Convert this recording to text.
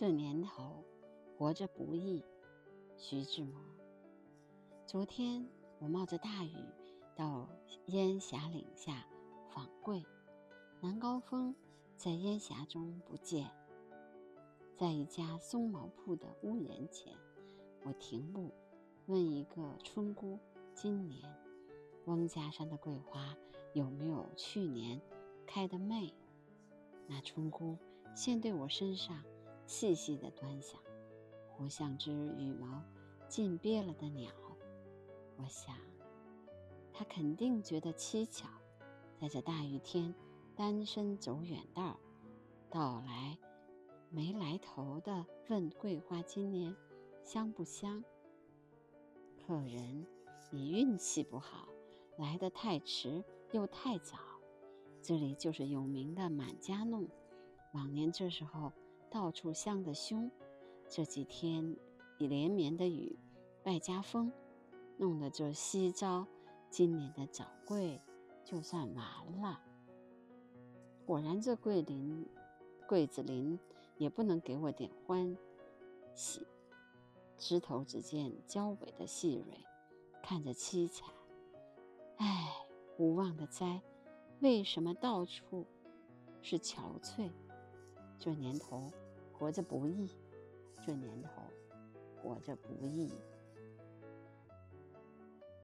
这年头，活着不易。徐志摩。昨天我冒着大雨到烟霞岭下访桂，南高峰在烟霞中不见。在一家松毛铺的屋檐前，我停步，问一个村姑：“今年翁家山的桂花有没有去年开的媚？”那村姑先对我身上。细细的端详，活像只羽毛尽憋了的鸟。我想，他肯定觉得蹊跷，在这大雨天单身走远道，到来没来头的问桂花今年香不香。客人，你运气不好，来得太迟又太早。这里就是有名的满家弄，往年这时候。到处香的凶，这几天一连绵的雨，外加风，弄得这西招今年的早桂就算完了。果然，这桂林桂子林也不能给我点欢喜。枝头只见交尾的细蕊，看着凄惨。唉，无望的栽，为什么到处是憔悴？这年头，活着不易；这年头，活着不易。